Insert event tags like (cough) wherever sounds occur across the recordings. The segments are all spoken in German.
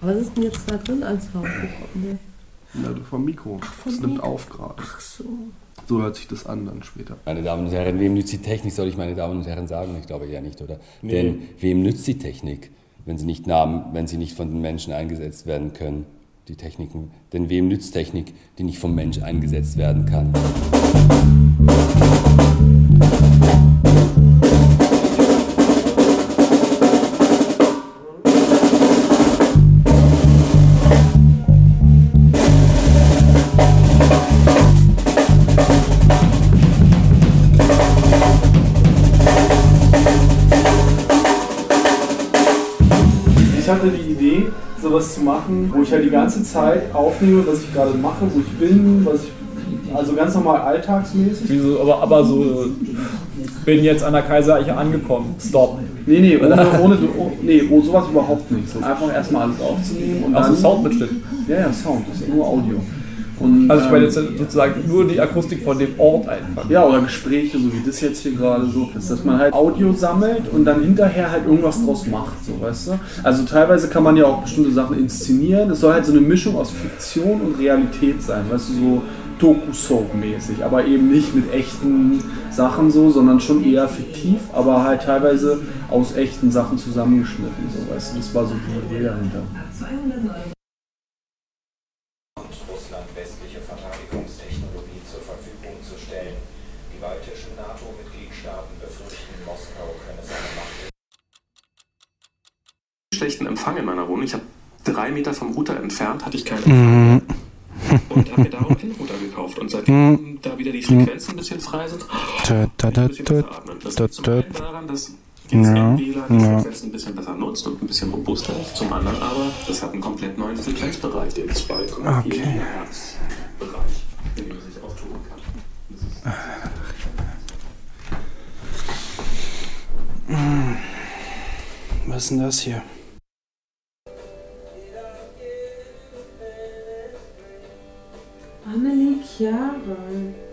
Was ist denn jetzt da drin als kommt der? Ja, vom Mikro. vom das nimmt Mikro. auf gerade. Ach so. So hört sich das an dann später. Meine Damen und Herren, wem nützt die Technik, soll ich meine Damen und Herren sagen? Ich glaube ja nicht, oder? Denn wem nützt die Technik, wenn sie, nicht nah, wenn sie nicht von den Menschen eingesetzt werden können? Die Techniken. Denn wem nützt Technik, die nicht vom Mensch eingesetzt werden kann? Hatte die Idee, sowas zu machen, wo ich halt die ganze Zeit aufnehme, was ich gerade mache, wo ich bin, was ich, also ganz normal alltagsmäßig. Wieso, aber, aber so, bin jetzt an der Kaisereiche angekommen. Stop. Nee, nee, ohne, (laughs) ohne, oh, nee, oh, sowas überhaupt nicht. Einfach erstmal alles aufzunehmen und Also dann... Soundmitschnitt. Ja, ja, Sound, das ist nur Audio. Und, Also ich meine ähm, jetzt sozusagen nur die Akustik von dem Ort einfach. Ja, oder Gespräche, so wie das jetzt hier gerade so, dass, dass man halt Audio sammelt und dann hinterher halt irgendwas draus macht, so weißt du? Also teilweise kann man ja auch bestimmte Sachen inszenieren. Es soll halt so eine Mischung aus Fiktion und Realität sein, weißt du, so Doku-Soap-mäßig, aber eben nicht mit echten Sachen so, sondern schon eher fiktiv, aber halt teilweise aus echten Sachen zusammengeschnitten, so weißt du? Das war so die Idee dahinter. Russland westliche Verteidigungstechnologie zur Verfügung zu stellen. Die baltischen NATO-Mitgliedstaaten befürchten, Moskau könne seine Macht schlechten Empfang in meiner Wohnung. Ich habe drei Meter vom Router entfernt, hatte ich keinen Empfang mehr. Und habe mir darum einen Router gekauft. Und seitdem da wieder die Frequenzen ein bisschen frei sind, Da, da, da, ich ein bisschen da, besser atmen. Das da, liegt zum da. einen daran, dass jetzt Ja, WLAN die ja. Frequenzen ein bisschen besser nutzt und ein bisschen robuster ist. Zum anderen aber, das hat einen komplett neuen Frequenzbereich, den 2,4 Okay. Hertz Bereich, in dem man sich austoben kann. Das ist Was ist denn das hier? Amelie Chiara.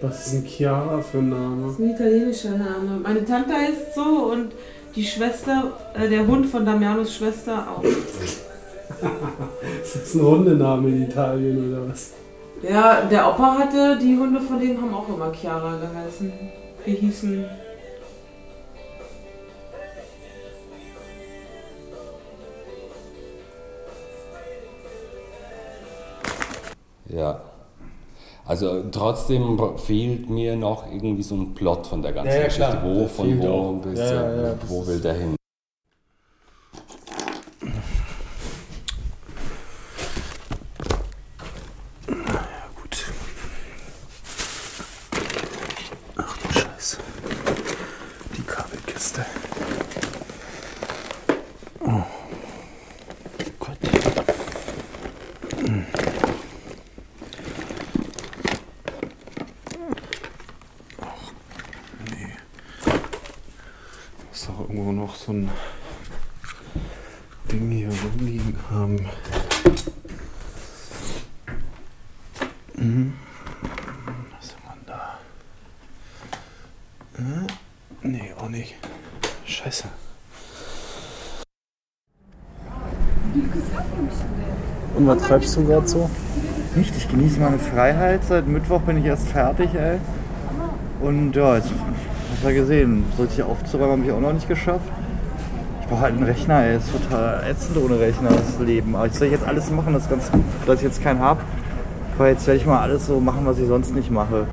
Was ist ein Chiara für ein Name? Das ist ein italienischer Name. Meine Tante heißt so und die Schwester, äh, der Hund von Damianos Schwester auch. (laughs) Ist das ein Hundename in Italien oder was? Ja, der Opa hatte, die Hunde von denen haben auch immer Chiara geheißen. Die hießen. Ja. Also trotzdem fehlt mir noch irgendwie so ein Plot von der ganzen Ja, Geschichte. klar. Wo, Das von wo bis Ja, äh, wo will der hin? Gut. Ach du Scheiße. Die Kabelkiste. Oh. Gott. Hm. Ach, nee. Muss doch irgendwo noch so ein Ding hier rumliegen haben. Mhm. Was wir denn da? Äh? Nee, auch nicht. Scheiße. Und was treibst du gerade so? Nicht, ich genieße meine Freiheit. Seit Mittwoch bin ich erst fertig, ey. Und ja, jetzt ja gesehen, so richtig aufzuräumen habe ich auch noch nicht geschafft. Ich brauche halt einen Rechner, ey. Ist total ätzend ohne Rechner, das Leben. Aber ich soll jetzt alles machen, das ist ganz gut, dass ich jetzt keinen habe. Aber jetzt werde ich mal alles so machen, was ich sonst nicht mache.